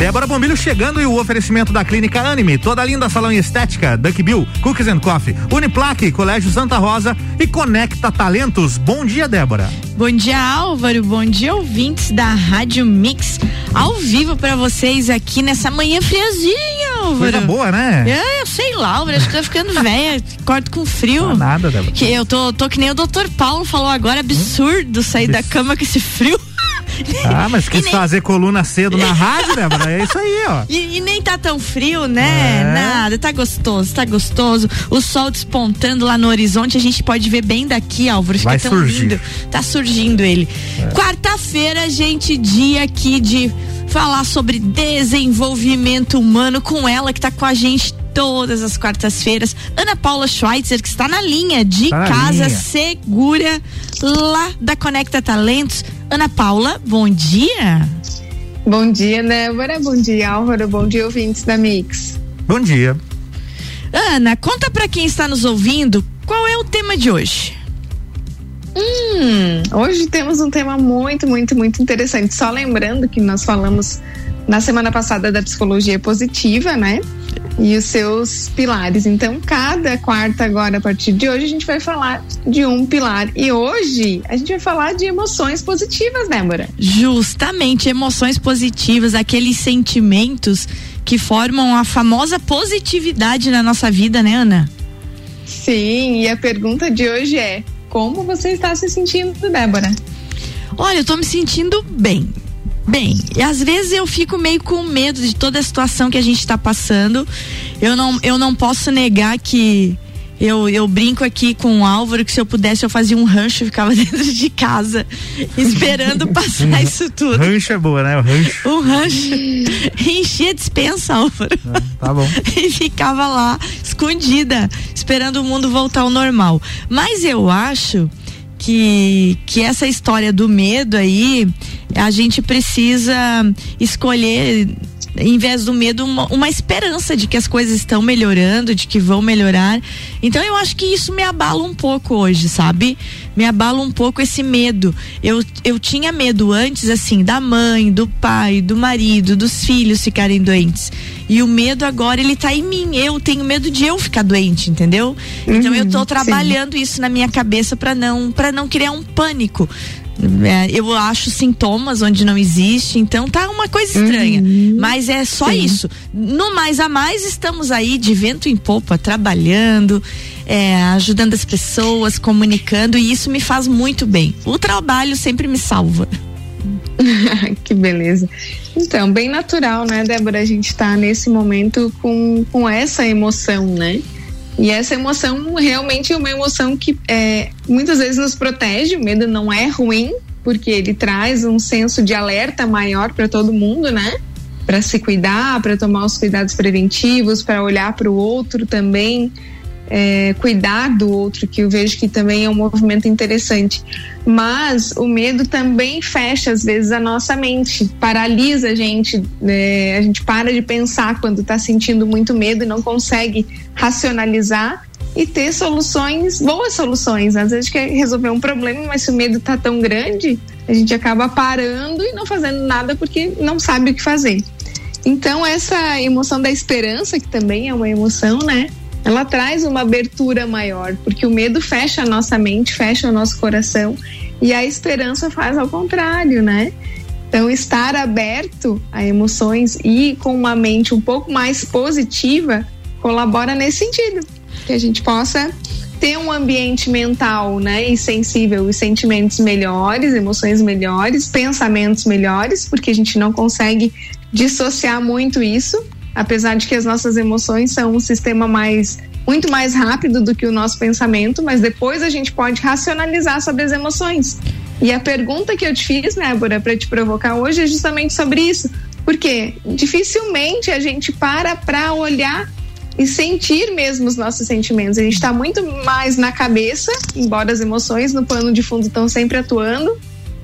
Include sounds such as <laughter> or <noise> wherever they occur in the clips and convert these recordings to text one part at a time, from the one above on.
Débora Bombilho chegando e o oferecimento da Clínica Anime, toda linda salão em estética, Duck Bill, Cookies and Coffee, Uniplaque, Colégio Santa Rosa e Conecta Talentos. Bom dia, Débora. Bom dia, Álvaro. Bom dia, ouvintes da Rádio Mix. Ao vivo para vocês aqui nessa manhã friazinha, Álvaro. Coisa boa, né? É, eu sei lá, Álvaro, acho que tá ficando velha, <laughs> corto com frio. Não nada, Débora. Que eu tô, tô que nem o doutor Paulo falou agora, absurdo sair da cama com esse frio. Ah, <laughs> mas quis nem... fazer coluna cedo na rádio, Débora? É isso aí, ó. <laughs> E, e nem tá tão frio, né? É. Nada, tá gostoso, tá gostoso. O sol despontando lá no horizonte, a gente pode ver bem daqui, Álvaro. Vai tão surgir. lindo. Tá surgindo ele. É. Quarta-feira, gente, dia aqui de falar sobre desenvolvimento humano com ela que tá com a gente todas as quartas-feiras. Ana Paula Schweitzer, que está na linha de tá casa linha. segura lá da Conecta Talentos. Ana Paula, bom dia. Bom dia, Débora. Bom dia, Álvaro. Bom dia, ouvintes da Mix. Bom dia. Ana, conta para quem está nos ouvindo qual é o tema de hoje. Hum, hoje temos um tema muito, muito, muito interessante. Só lembrando que nós falamos na semana passada da psicologia positiva, né? E os seus pilares. Então, cada quarta agora, a partir de hoje, a gente vai falar de um pilar. E hoje a gente vai falar de emoções positivas, Débora. Justamente, emoções positivas, aqueles sentimentos que formam a famosa positividade na nossa vida, né, Ana? Sim, e a pergunta de hoje é: como você está se sentindo, Débora? Olha, eu tô me sentindo bem. Bem, e às vezes eu fico meio com medo de toda a situação que a gente está passando. Eu não, eu não posso negar que eu, eu brinco aqui com o Álvaro que se eu pudesse eu fazia um rancho, ficava <laughs> dentro de casa esperando passar isso tudo. Rancho é boa, né? O rancho. Um rancho. Enchia a dispensa, Álvaro. É, tá bom. <laughs> e ficava lá, escondida, esperando o mundo voltar ao normal. Mas eu acho que, que essa história do medo aí, a gente precisa escolher em vez do medo, uma, uma, esperança de que as coisas estão melhorando, de que vão melhorar. Então eu acho que isso me abala um pouco hoje, sabe? Me abala um pouco esse medo. Eu, eu tinha medo antes, assim, da mãe, do pai, do marido, dos filhos ficarem doentes. E o medo agora, ele tá em mim. Eu tenho medo de eu ficar doente, entendeu? Uhum, então eu tô uhum, trabalhando sim. isso na minha cabeça para não, para não criar um pânico. É, eu acho sintomas onde não existe, então tá uma coisa estranha. Uhum. Mas é só Sim. isso. No mais a mais, estamos aí de vento em popa, trabalhando, é, ajudando as pessoas, comunicando, e isso me faz muito bem. O trabalho sempre me salva. <laughs> que beleza. Então, bem natural, né, Débora? A gente tá nesse momento com, com essa emoção, né? E essa emoção realmente é uma emoção que é, muitas vezes nos protege. O medo não é ruim, porque ele traz um senso de alerta maior para todo mundo, né? Para se cuidar, para tomar os cuidados preventivos, para olhar para o outro também é, cuidar do outro, que eu vejo que também é um movimento interessante. Mas o medo também fecha, às vezes, a nossa mente, paralisa a gente. Né? A gente para de pensar quando está sentindo muito medo e não consegue racionalizar e ter soluções, boas soluções. Às vezes quer resolver um problema, mas se o medo está tão grande, a gente acaba parando e não fazendo nada porque não sabe o que fazer. Então, essa emoção da esperança, que também é uma emoção, né? Ela traz uma abertura maior, porque o medo fecha a nossa mente, fecha o nosso coração, e a esperança faz ao contrário, né? Então, estar aberto a emoções e com uma mente um pouco mais positiva colabora nesse sentido, que a gente possa ter um ambiente mental, né, e sensível e sentimentos melhores, emoções melhores, pensamentos melhores, porque a gente não consegue dissociar muito isso apesar de que as nossas emoções são um sistema mais muito mais rápido do que o nosso pensamento, mas depois a gente pode racionalizar sobre as emoções. E a pergunta que eu te fiz, Débora, para te provocar hoje é justamente sobre isso. Porque dificilmente a gente para para olhar e sentir mesmo os nossos sentimentos. A gente está muito mais na cabeça, embora as emoções no pano de fundo estão sempre atuando.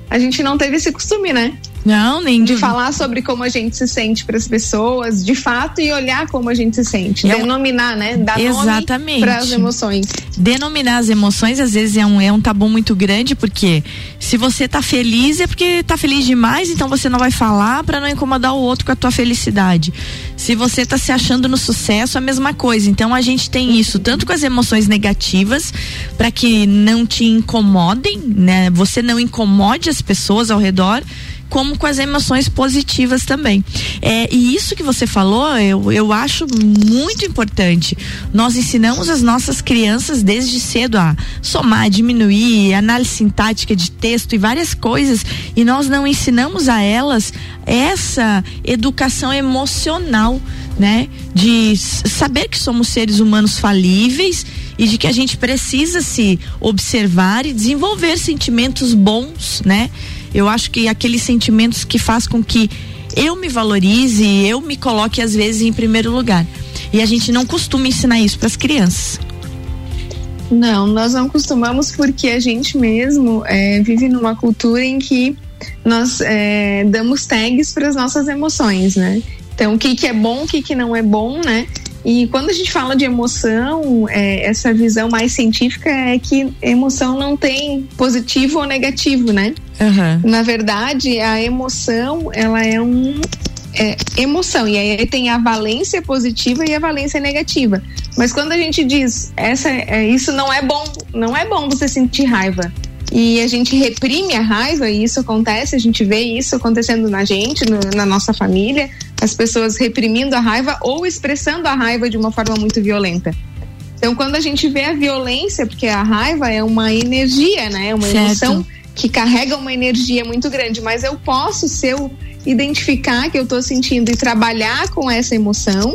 A gente não teve esse costume, né? Não, nem de falar sobre como a gente se sente para as pessoas, de fato, e olhar como a gente se sente, é denominar, né? Dar Exatamente. para as emoções. Denominar as emoções às vezes é um é um tabu muito grande porque se você tá feliz é porque tá feliz demais, então você não vai falar para não incomodar o outro com a tua felicidade. Se você tá se achando no sucesso, a mesma coisa. Então a gente tem isso tanto com as emoções negativas para que não te incomodem, né? Você não incomode as pessoas ao redor como com as emoções positivas também. É, e isso que você falou, eu, eu acho muito importante. Nós ensinamos as nossas crianças desde cedo a somar, diminuir, análise sintática de texto e várias coisas, e nós não ensinamos a elas essa educação emocional, né? De saber que somos seres humanos falíveis e de que a gente precisa se observar e desenvolver sentimentos bons, né? Eu acho que aqueles sentimentos que faz com que eu me valorize, eu me coloque às vezes em primeiro lugar. E a gente não costuma ensinar isso para as crianças. Não, nós não costumamos porque a gente mesmo é, vive numa cultura em que nós é, damos tags para as nossas emoções, né? Então, o que, que é bom, o que, que não é bom, né? E quando a gente fala de emoção, é, essa visão mais científica é que emoção não tem positivo ou negativo, né? Uhum. Na verdade, a emoção, ela é um é, emoção. E aí tem a valência positiva e a valência negativa. Mas quando a gente diz essa, é, isso não é bom, não é bom você sentir raiva e a gente reprime a raiva, e isso acontece, a gente vê isso acontecendo na gente, no, na nossa família, as pessoas reprimindo a raiva ou expressando a raiva de uma forma muito violenta. Então, quando a gente vê a violência, porque a raiva é uma energia, né? É uma certo. emoção que carrega uma energia muito grande, mas eu posso, se eu identificar que eu estou sentindo e trabalhar com essa emoção,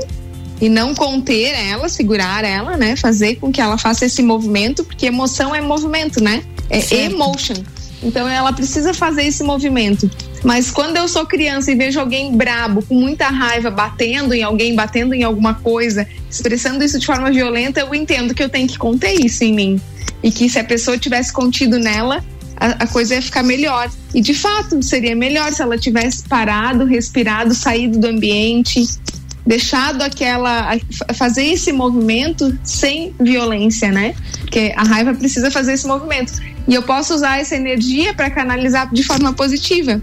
e não conter ela, segurar ela, né? Fazer com que ela faça esse movimento, porque emoção é movimento, né? É certo. emotion. Então ela precisa fazer esse movimento. Mas quando eu sou criança e vejo alguém brabo, com muita raiva, batendo em alguém, batendo em alguma coisa, expressando isso de forma violenta, eu entendo que eu tenho que conter isso em mim. E que se a pessoa tivesse contido nela, a, a coisa ia ficar melhor. E de fato, seria melhor se ela tivesse parado, respirado, saído do ambiente, deixado aquela fazer esse movimento sem violência, né? Porque a raiva precisa fazer esse movimento. E eu posso usar essa energia para canalizar de forma positiva.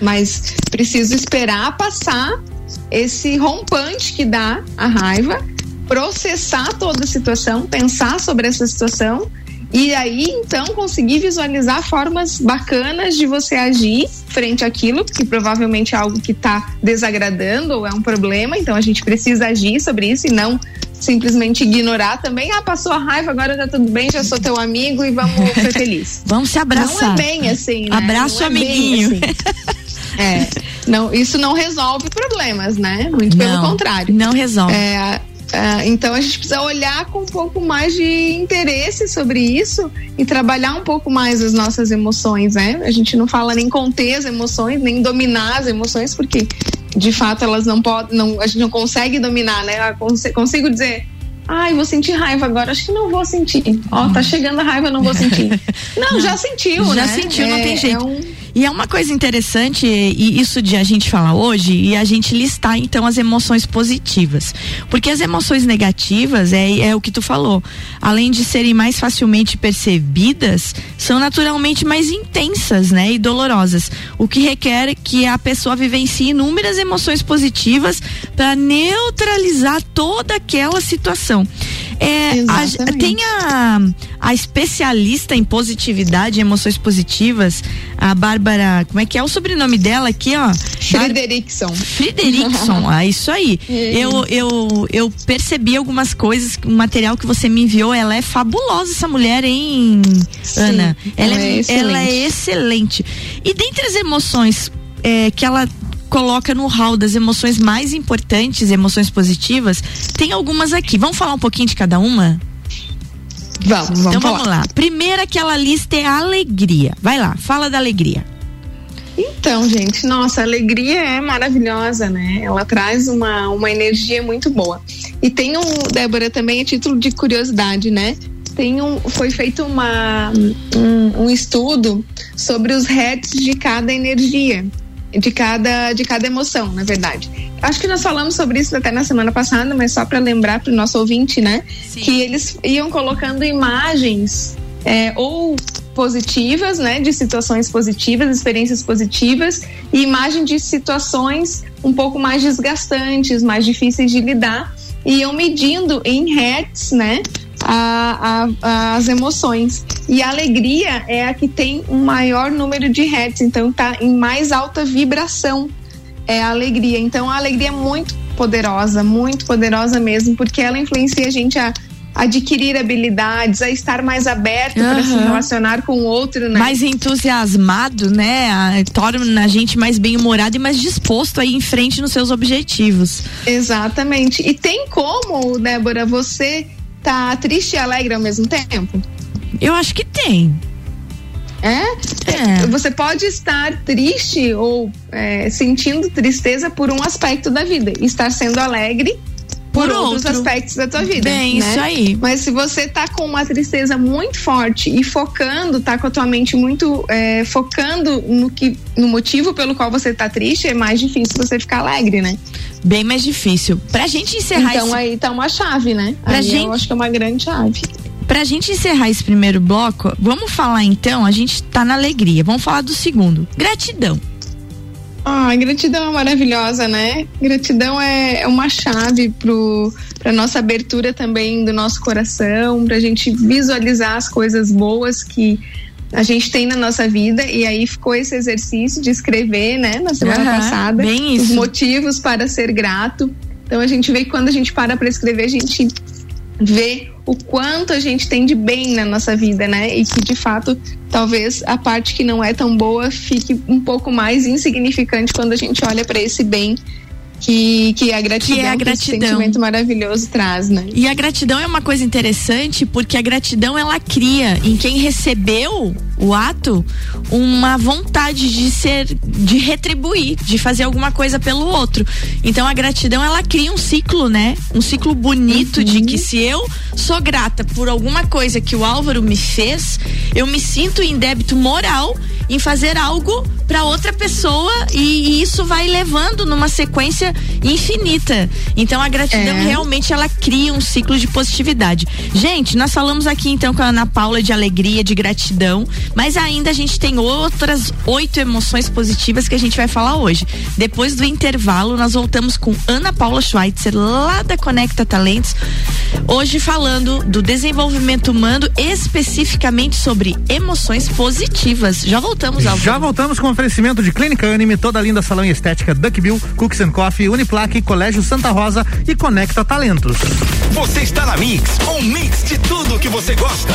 Mas preciso esperar passar esse rompante que dá a raiva, processar toda a situação, pensar sobre essa situação e aí, então, conseguir visualizar formas bacanas de você agir frente àquilo, que provavelmente é algo que está desagradando ou é um problema, então a gente precisa agir sobre isso e não simplesmente ignorar também. Ah, passou a raiva, agora tá tudo bem, já sou teu amigo e vamos ser <laughs> felizes. vamos se abraçar. Não é bem assim, né? Abraço, é amiguinho. Assim. <laughs> é, não, isso não resolve problemas, né? Muito não, pelo contrário. Não resolve. É, Uh, então a gente precisa olhar com um pouco mais de interesse sobre isso e trabalhar um pouco mais as nossas emoções, né? A gente não fala nem conter as emoções, nem dominar as emoções, porque de fato elas não podem, não, a gente não consegue dominar, né? Eu consigo dizer, ai, vou sentir raiva agora, acho que não vou sentir. Ó, oh, tá chegando a raiva, não vou sentir. Não, <laughs> não já sentiu, já né? sentiu, é, não tem jeito. É um e é uma coisa interessante, e isso de a gente falar hoje, e a gente listar então as emoções positivas. Porque as emoções negativas, é, é o que tu falou, além de serem mais facilmente percebidas, são naturalmente mais intensas, né? E dolorosas. O que requer que a pessoa vivencie inúmeras emoções positivas para neutralizar toda aquela situação. É, a, tem a, a especialista em positividade emoções positivas, a Bárbara, como é que é o sobrenome dela aqui, ó? Frederickson. Frederickson, é <laughs> isso aí. eu, eu, eu percebi algumas coisas, o material que você me enviou, ela é fabulosa essa mulher, hein, Sim, Ana? Ela, ela é, é ela é excelente. E dentre as emoções é, que ela coloca no hall das emoções mais importantes, emoções positivas, tem algumas aqui. Vamos falar um pouquinho de cada uma? Vamos, vamos Então falar. vamos lá. Primeira aquela lista é a alegria. Vai lá, fala da alegria. Então, gente, nossa, a alegria é maravilhosa, né? Ela traz uma, uma energia muito boa. E tem um, Débora, também a título de curiosidade, né? Tem um, foi feito uma, um, um estudo sobre os hertz de cada energia. De cada, de cada emoção, na verdade. Acho que nós falamos sobre isso até na semana passada, mas só para lembrar para o nosso ouvinte, né? Sim. Que eles iam colocando imagens é, ou positivas, né, de situações positivas, experiências positivas, e imagem de situações um pouco mais desgastantes, mais difíceis de lidar, e iam medindo em hertz, né, a, a, as emoções. E a alegria é a que tem um maior número de hertz, então tá em mais alta vibração. É a alegria. Então a alegria é muito poderosa, muito poderosa mesmo, porque ela influencia a gente a adquirir habilidades, a estar mais aberto uhum. para se relacionar com o outro, né? Mais entusiasmado, né? Torna a gente mais bem-humorado e mais disposto a ir em frente nos seus objetivos. Exatamente. E tem como, Débora, você tá triste e alegre ao mesmo tempo? Eu acho que tem. É? é. Você pode estar triste ou é, sentindo tristeza por um aspecto da vida, estar sendo alegre por, por outros outro. aspectos da tua vida. Bem, né? isso aí. Mas se você tá com uma tristeza muito forte e focando, tá com a tua mente muito é, focando no que no motivo pelo qual você tá triste, é mais difícil você ficar alegre, né? Bem mais difícil. Pra gente encerrar Então esse... aí tá uma chave, né? Pra aí gente... eu acho que é uma grande chave. Pra gente encerrar esse primeiro bloco, vamos falar então, a gente tá na alegria. Vamos falar do segundo. Gratidão. Ah, gratidão é maravilhosa, né? Gratidão é, é uma chave para nossa abertura também do nosso coração, para a gente visualizar as coisas boas que a gente tem na nossa vida. E aí ficou esse exercício de escrever, né, na semana uhum, passada, os motivos para ser grato. Então a gente vê que quando a gente para para escrever, a gente vê o quanto a gente tem de bem na nossa vida, né? E que de fato, talvez a parte que não é tão boa fique um pouco mais insignificante quando a gente olha para esse bem que, que a gratidão, que é a gratidão. Que sentimento maravilhoso traz, né? E a gratidão é uma coisa interessante porque a gratidão ela cria em quem recebeu o ato uma vontade de ser, de retribuir, de fazer alguma coisa pelo outro. Então a gratidão ela cria um ciclo, né? Um ciclo bonito uhum. de que se eu sou grata por alguma coisa que o Álvaro me fez, eu me sinto em débito moral em fazer algo para outra pessoa e, e, isso vai levando numa sequência infinita. Então a gratidão é. realmente ela cria um ciclo de positividade. Gente, nós falamos aqui então com a Ana Paula de alegria, de gratidão, mas ainda a gente tem outras oito emoções positivas que a gente vai falar hoje. Depois do intervalo, nós voltamos com Ana Paula Schweitzer, lá da Conecta Talentos, hoje falando do desenvolvimento humano, especificamente sobre emoções positivas. Já voltamos, ao Já voltamos com oferecimento de Clínica Anime, toda linda salão e estética, Duck Bill, Cooks and Coffee, Uniplaque, Colégio Santa Rosa e Conecta Talentos. Você está na Mix, um mix de tudo que você gosta.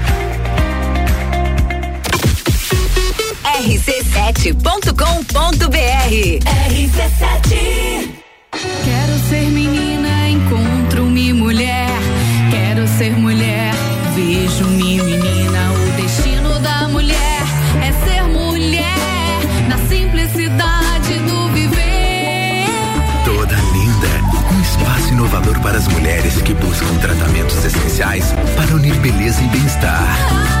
rc7.com.br RC7 Quero ser menina, encontro-me mulher. Quero ser mulher, vejo-me menina. O destino da mulher é ser mulher, na simplicidade do viver. Toda linda, um espaço inovador para as mulheres que buscam tratamentos essenciais para unir beleza e bem-estar. Ah,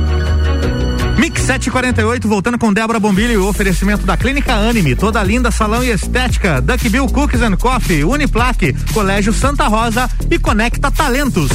Mix 748, voltando com Débora Bombilho e o oferecimento da Clínica Anime, toda linda salão e estética, Duck Bill Cookies and Coffee, Uniplaque, Colégio Santa Rosa e Conecta Talentos.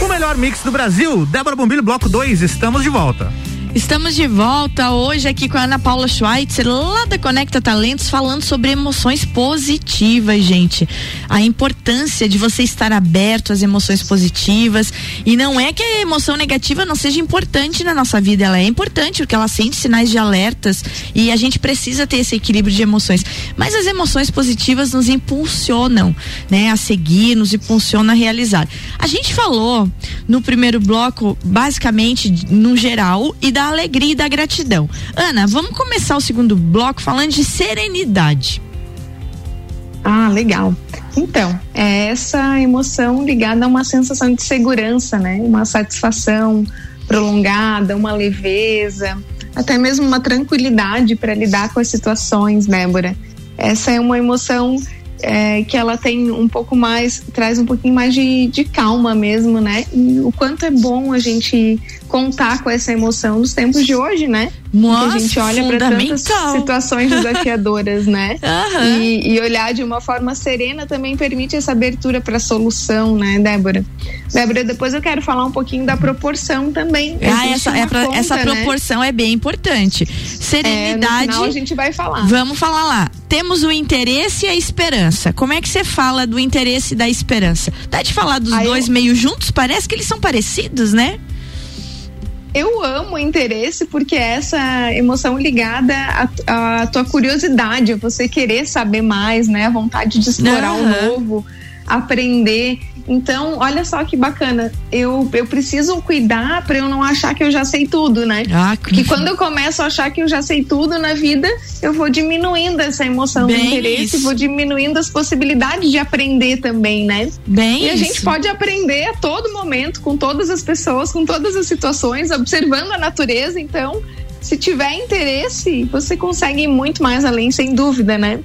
O melhor mix do Brasil, Débora Bombilho, bloco 2, estamos de volta. Estamos de volta hoje aqui com a Ana Paula Schweitzer, lá da Conecta Talentos, falando sobre emoções positivas, gente. A importância de você estar aberto às emoções positivas. E não é que a emoção negativa não seja importante na nossa vida, ela é importante, porque ela sente sinais de alertas e a gente precisa ter esse equilíbrio de emoções. Mas as emoções positivas nos impulsionam, né, a seguir, nos impulsionam a realizar. A gente falou no primeiro bloco, basicamente, no geral, e da alegria e da gratidão. Ana, vamos começar o segundo bloco falando de serenidade. Ah, legal. Então, é essa emoção ligada a uma sensação de segurança, né? Uma satisfação prolongada, uma leveza, até mesmo uma tranquilidade para lidar com as situações, Débora. Essa é uma emoção é, que ela tem um pouco mais, traz um pouquinho mais de, de calma mesmo, né? E o quanto é bom a gente contar com essa emoção nos tempos de hoje, né? Nossa, que a gente olha para tantas situações desafiadoras, né? <laughs> Uhum. E, e, olhar de uma forma serena também permite essa abertura para solução, né, Débora? Débora, depois eu quero falar um pouquinho da proporção também. Ah, essa, é pra, conta, essa proporção né? é bem importante. Serenidade. É, final a gente vai falar. Vamos falar lá. Temos o interesse e a esperança. Como é que você fala do interesse e da esperança? Dá de falar dos Aí dois eu... meio juntos? Parece que eles são parecidos, né? Eu amo o interesse porque é essa emoção ligada à, à tua curiosidade, você querer saber mais, né? A vontade de explorar o uhum. novo, aprender. Então, olha só que bacana. Eu, eu preciso cuidar para eu não achar que eu já sei tudo, né? Ah, Porque quando eu começo a achar que eu já sei tudo na vida, eu vou diminuindo essa emoção Bem do interesse, isso. vou diminuindo as possibilidades de aprender também, né? Bem e a isso. gente pode aprender a todo momento, com todas as pessoas, com todas as situações, observando a natureza. Então, se tiver interesse, você consegue ir muito mais além, sem dúvida, né?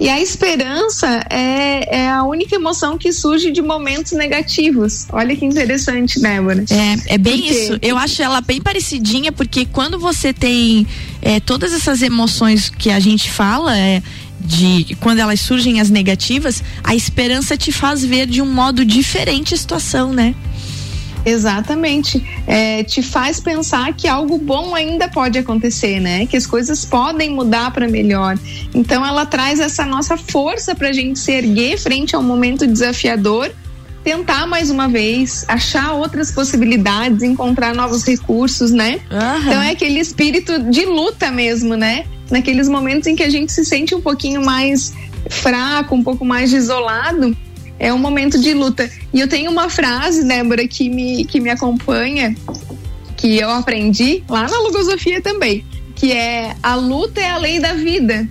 E a esperança é, é, a única emoção que surge de momentos negativos. Olha que interessante, Débora. É, é bem isso. Eu acho ela bem parecidinha, porque quando você tem é, todas essas emoções que a gente fala, é, de quando elas surgem as negativas, a esperança te faz ver de um modo diferente a situação, né? Exatamente. É, te faz pensar que algo bom ainda pode acontecer, né? Que as coisas podem mudar para melhor. Então ela traz essa nossa força para a gente se erguer frente a um momento desafiador, tentar mais uma vez, achar outras possibilidades, encontrar novos recursos, né? Uhum. Então é aquele espírito de luta mesmo, né? Naqueles momentos em que a gente se sente um pouquinho mais fraco, um pouco mais isolado é um momento de luta. E eu tenho uma frase, Débora, que me, que me acompanha, que eu aprendi lá na Logosofia também, que é a luta é a lei da vida.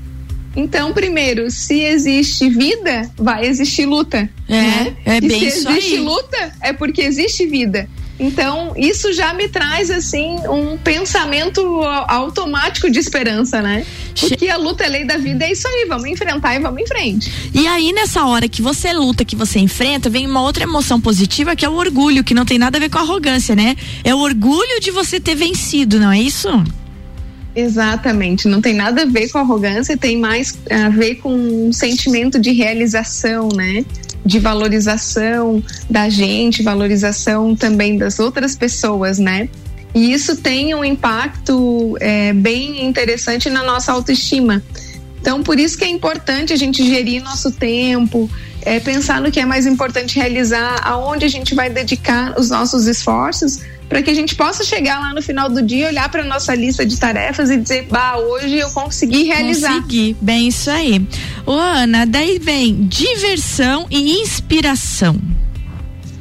Então, primeiro, se existe vida, vai existir luta. É, né? é e bem se isso existe aí. luta, é porque existe vida. Então, isso já me traz, assim, um pensamento automático de esperança, né? Porque a luta é lei da vida, é isso aí, vamos enfrentar e vamos em frente. E aí, nessa hora que você luta, que você enfrenta, vem uma outra emoção positiva que é o orgulho, que não tem nada a ver com arrogância, né? É o orgulho de você ter vencido, não é isso? Exatamente, não tem nada a ver com arrogância, tem mais a ver com um sentimento de realização, né? de valorização da gente, valorização também das outras pessoas, né? E isso tem um impacto é, bem interessante na nossa autoestima. Então, por isso que é importante a gente gerir nosso tempo, é, pensar no que é mais importante realizar, aonde a gente vai dedicar os nossos esforços, para que a gente possa chegar lá no final do dia, olhar para nossa lista de tarefas e dizer, bah, hoje eu consegui realizar. Consegui, bem isso aí. Ô, Ana, daí vem diversão e inspiração.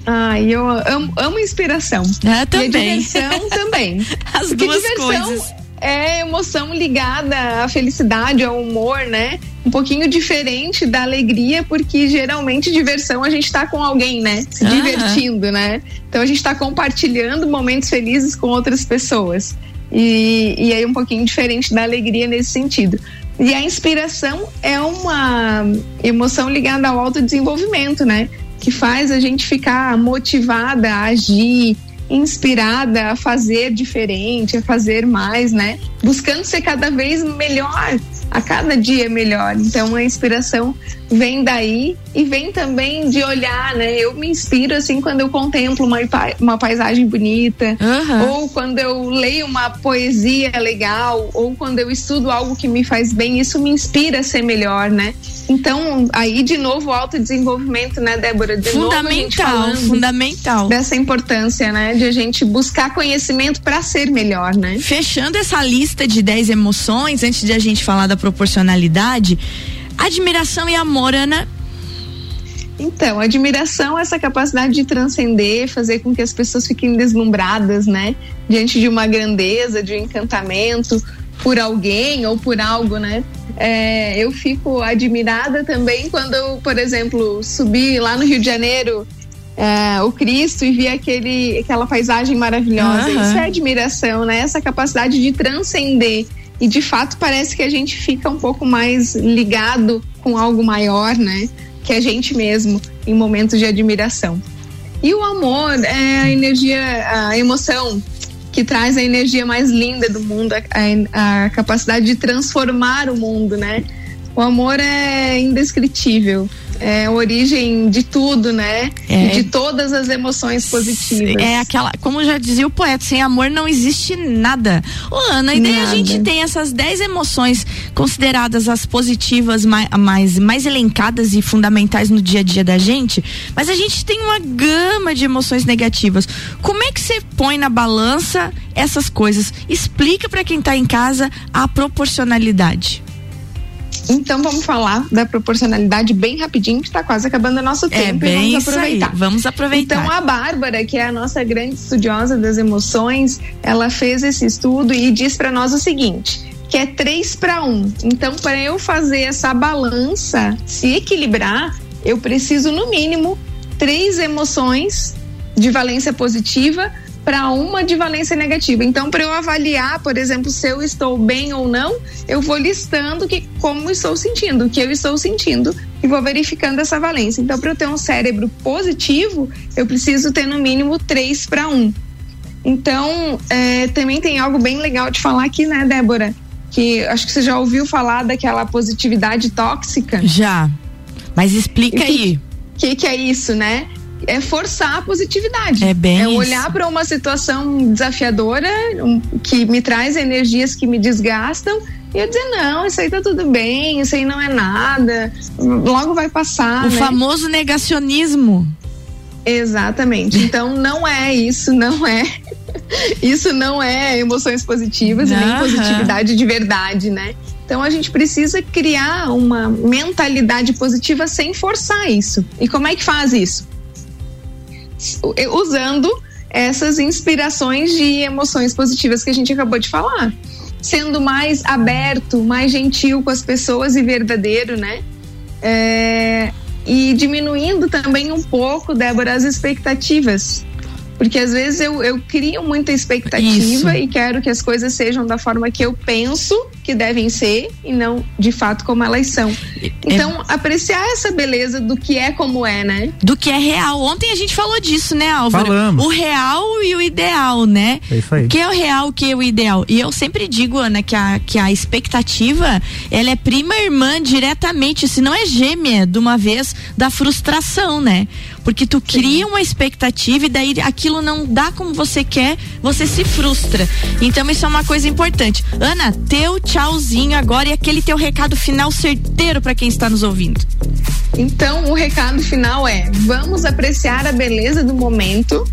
Ai, eu amo, amo inspiração. Ah, também. E a diversão <laughs> também. As Porque duas diversão coisas. É emoção ligada à felicidade, ao humor, né? Um pouquinho diferente da alegria, porque geralmente diversão a gente tá com alguém, né? Se divertindo, né? Então a gente tá compartilhando momentos felizes com outras pessoas. E, e aí um pouquinho diferente da alegria nesse sentido. E a inspiração é uma emoção ligada ao autodesenvolvimento, né? Que faz a gente ficar motivada a agir, inspirada a fazer diferente, a fazer mais, né? Buscando ser cada vez melhor, a cada dia melhor. Então a inspiração vem daí e vem também de olhar, né? Eu me inspiro assim quando eu contemplo uma, uma paisagem bonita, ou quando eu leio uma poesia legal, ou quando eu estudo algo que me faz bem, isso me inspira a ser melhor, né? Então, aí de novo o autodesenvolvimento, né, Débora? De novo, Fundamental, falando fundamental. Dessa importância, né, de a gente buscar conhecimento para ser melhor, né? Fechando essa lista de 10 emoções, antes de a gente falar da proporcionalidade, admiração e amor, Ana. Então, admiração é essa capacidade de transcender, fazer com que as pessoas fiquem deslumbradas, né? Diante de uma grandeza, de um encantamento por alguém ou por algo, né? É, eu fico admirada também quando eu, por exemplo, subi lá no Rio de Janeiro é, o Cristo e vi aquele, aquela paisagem maravilhosa. Aham. Isso é admiração, né? Essa capacidade de transcender. E de fato parece que a gente fica um pouco mais ligado com algo maior, né? Que a gente mesmo em momentos de admiração. E o amor é a energia, a emoção que traz a energia mais linda do mundo, a, a- capacidade de transformar o mundo, né? O amor é indescritível. É a origem de tudo, né? É. De todas as emoções positivas. É aquela, como já dizia o poeta, sem amor não existe nada. Ô, Ana, e daí a gente tem essas 10 emoções consideradas as positivas mais, mais, mais elencadas e fundamentais no dia a dia da gente, mas a gente tem uma gama de emoções negativas. Como é que você põe na balança essas coisas? Explica pra quem tá em casa a proporcionalidade. Então vamos falar da proporcionalidade bem rapidinho, que está quase acabando o nosso tempo. É bem e vamos isso aí. aproveitar. Vamos aproveitar. Então a Bárbara, que é a nossa grande estudiosa das emoções, ela fez esse estudo e diz para nós o seguinte: que é 3 para 1. Então, para eu fazer essa balança se equilibrar, eu preciso, no mínimo, três emoções de valência positiva para uma de valência negativa. Então, para eu avaliar, por exemplo, se eu estou bem ou não, eu vou listando que como estou sentindo, o que eu estou sentindo e vou verificando essa valência. Então, para eu ter um cérebro positivo, eu preciso ter no mínimo 3 para 1. Então, é, também tem algo bem legal de falar aqui, né, Débora? Que acho que você já ouviu falar daquela positividade tóxica. Já. Mas explica aí. O que, que é isso, né? É forçar a positividade. É bem É olhar para uma situação desafiadora, um, que me traz energias que me desgastam, e eu dizer, não, isso aí tá tudo bem, isso aí não é nada, logo vai passar. o né? famoso negacionismo. Exatamente. Então <laughs> não é isso, não é. Isso não é emoções positivas nem positividade de verdade, né? Então a gente precisa criar uma mentalidade positiva sem forçar isso. E como é que faz isso? Usando essas inspirações de emoções positivas que a gente acabou de falar. Sendo mais aberto, mais gentil com as pessoas e verdadeiro, né? É, e diminuindo também um pouco, Débora, as expectativas. Porque às vezes eu, eu crio muita expectativa Isso. e quero que as coisas sejam da forma que eu penso que devem ser e não de fato como elas são. Então, é. apreciar essa beleza do que é como é, né? Do que é real. Ontem a gente falou disso, né, Álvaro? Falamos. O real e o ideal, né? É isso aí. O que é o real, o que é o ideal? E eu sempre digo, Ana, que a, que a expectativa, ela é prima irmã diretamente, se não é gêmea, de uma vez, da frustração, né? Porque tu cria uma expectativa e daí aquilo não dá como você quer, você se frustra. Então isso é uma coisa importante. Ana, teu tchauzinho agora e aquele teu recado final certeiro para quem está nos ouvindo. Então, o recado final é: vamos apreciar a beleza do momento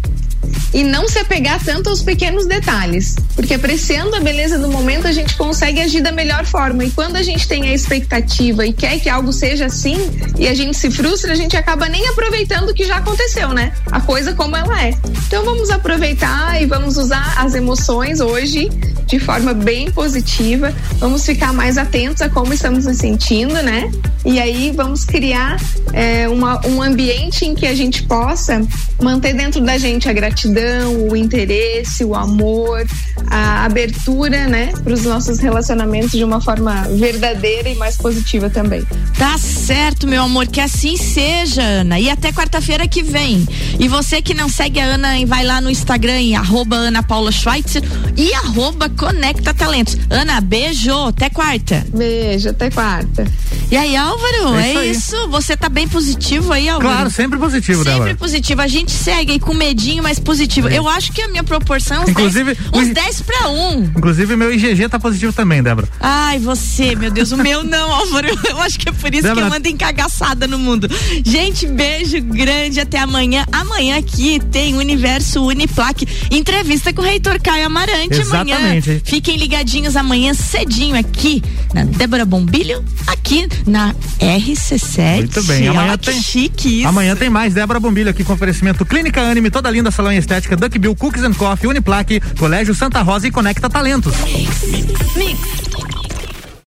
e não se apegar tanto aos pequenos detalhes, porque apreciando a beleza do momento a gente consegue agir da melhor forma. E quando a gente tem a expectativa e quer que algo seja assim e a gente se frustra, a gente acaba nem aproveitando o que já aconteceu, né? A coisa como ela é. Então vamos aproveitar e vamos usar as emoções hoje de forma bem positiva. Vamos ficar mais atentos a como estamos nos sentindo, né? E aí vamos criar é, uma, um ambiente em que a gente possa manter dentro da gente a gratidão, o interesse, o amor, a abertura, né, para os nossos relacionamentos de uma forma verdadeira e mais positiva também. Tá certo, meu amor, que assim seja, Ana. E até quarta-feira que vem. E você que não segue a Ana, vai lá no Instagram em arroba Ana Paula Schweitzer e arroba Conecta Talentos. Ana, beijo, até quarta. Beijo, até quarta. E aí, Álvaro, é, é isso, isso, Você tá bem positivo aí, Álvaro? Claro, sempre positivo, Sempre Débora. positivo. A gente segue aí com medinho, mas positivo. É. Eu acho que a minha proporção é Inclusive, 10, uns 10 pra 1. Inclusive, meu IgG tá positivo também, Débora. Ai, você, meu Deus, o meu não, <laughs> Álvaro. Eu acho que é por isso Débora... que eu ando encagaçada no mundo. Gente, beijo grande, até amanhã. Amanhã aqui tem Universo Uniplaque. Entrevista com o reitor Caio Amarante Exatamente. amanhã. Fiquem ligadinhos amanhã cedinho aqui na Débora Bombilho, aqui na RC7. Muito bem, amanhã Olha tem. chique isso. Amanhã tem mais Débora Bombilho aqui com oferecimento Clínica Anime, toda linda salão estética, Duck Bill Cookies and Coffee, Uniplaque, Colégio Santa Rosa e Conecta Talentos. Mix. Mix.